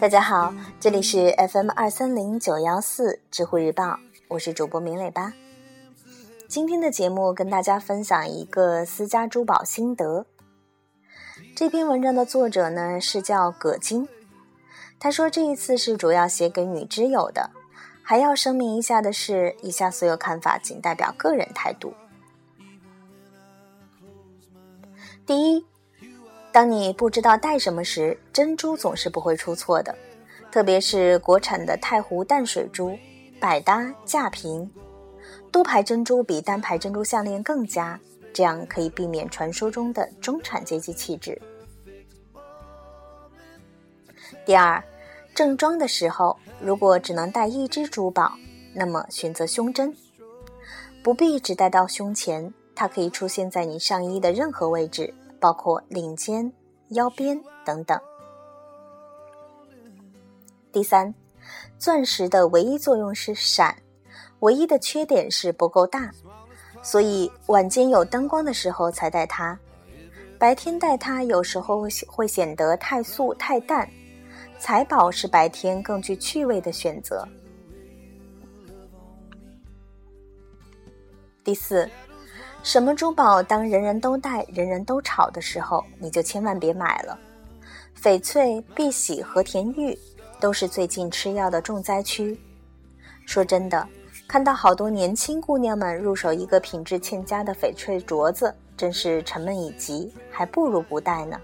大家好，这里是 FM 二三零九幺四知乎日报，我是主播明磊吧。今天的节目跟大家分享一个私家珠宝心得。这篇文章的作者呢是叫葛金，他说这一次是主要写给女知友的，还要声明一下的是，以下所有看法仅代表个人态度。第一，当你不知道戴什么时，珍珠总是不会出错的，特别是国产的太湖淡水珠，百搭价平。多排珍珠比单排珍珠项链更佳，这样可以避免传说中的中产阶级气质。第二，正装的时候，如果只能戴一只珠宝，那么选择胸针，不必只戴到胸前。它可以出现在你上衣的任何位置，包括领肩、腰边等等。第三，钻石的唯一作用是闪，唯一的缺点是不够大，所以晚间有灯光的时候才戴它。白天戴它有时候会显得太素太淡。财宝是白天更具趣味的选择。第四。什么珠宝当人人都戴、人人都炒的时候，你就千万别买了。翡翠、碧玺和田玉都是最近吃药的重灾区。说真的，看到好多年轻姑娘们入手一个品质欠佳的翡翠镯子，真是沉闷已极，还不如不戴呢。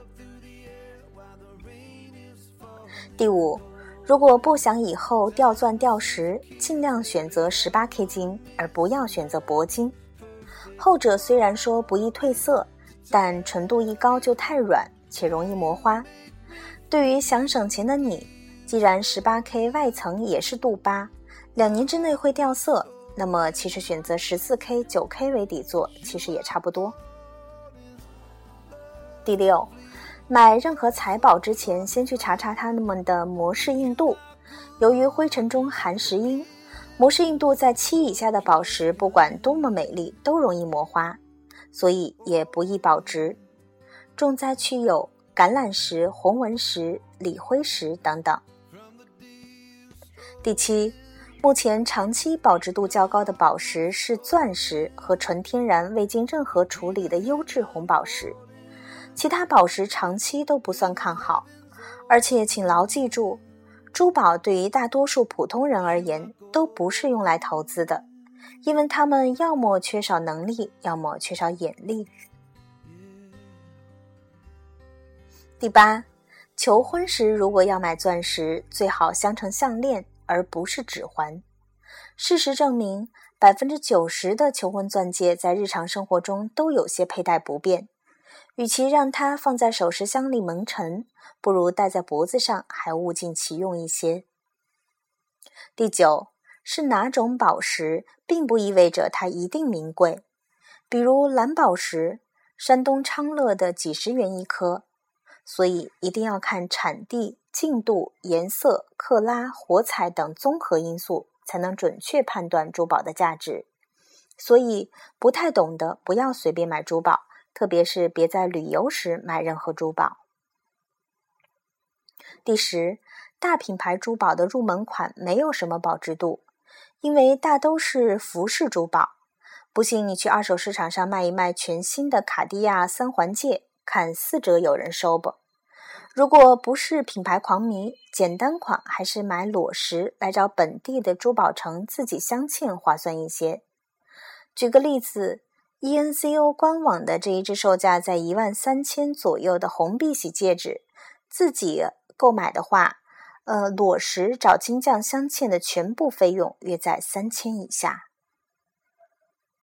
第五，如果不想以后掉钻掉石，尽量选择十八 K 金，而不要选择铂金。后者虽然说不易褪色，但纯度一高就太软且容易磨花。对于想省钱的你，既然十八 K 外层也是镀八，两年之内会掉色，那么其实选择十四 K、九 K 为底座其实也差不多。第六，买任何财宝之前，先去查查它们的模式硬度，由于灰尘中含石英。模式硬度在七以下的宝石，不管多么美丽，都容易磨花，所以也不易保值。重灾区有橄榄石、红纹石、锂辉石等等。第七，目前长期保值度较高的宝石是钻石和纯天然、未经任何处理的优质红宝石，其他宝石长期都不算看好。而且，请牢记住。珠宝对于大多数普通人而言都不是用来投资的，因为他们要么缺少能力，要么缺少眼力。第八，求婚时如果要买钻石，最好镶成项链而不是指环。事实证明，百分之九十的求婚钻戒在日常生活中都有些佩戴不便。与其让它放在首饰箱里蒙尘，不如戴在脖子上，还物尽其用一些。第九是哪种宝石，并不意味着它一定名贵。比如蓝宝石，山东昌乐的几十元一颗，所以一定要看产地、净度、颜色、克拉、火彩等综合因素，才能准确判断珠宝的价值。所以不太懂的，不要随便买珠宝。特别是别在旅游时买任何珠宝。第十，大品牌珠宝的入门款没有什么保值度，因为大都是服饰珠宝。不信你去二手市场上卖一卖全新的卡地亚三环戒，看四折有人收不？如果不是品牌狂迷，简单款还是买裸石来找本地的珠宝城自己镶嵌划算一些。举个例子。ENCO 官网的这一只售价在一万三千左右的红碧玺戒指，自己购买的话，呃，裸石找金匠镶嵌的全部费用约在三千以下。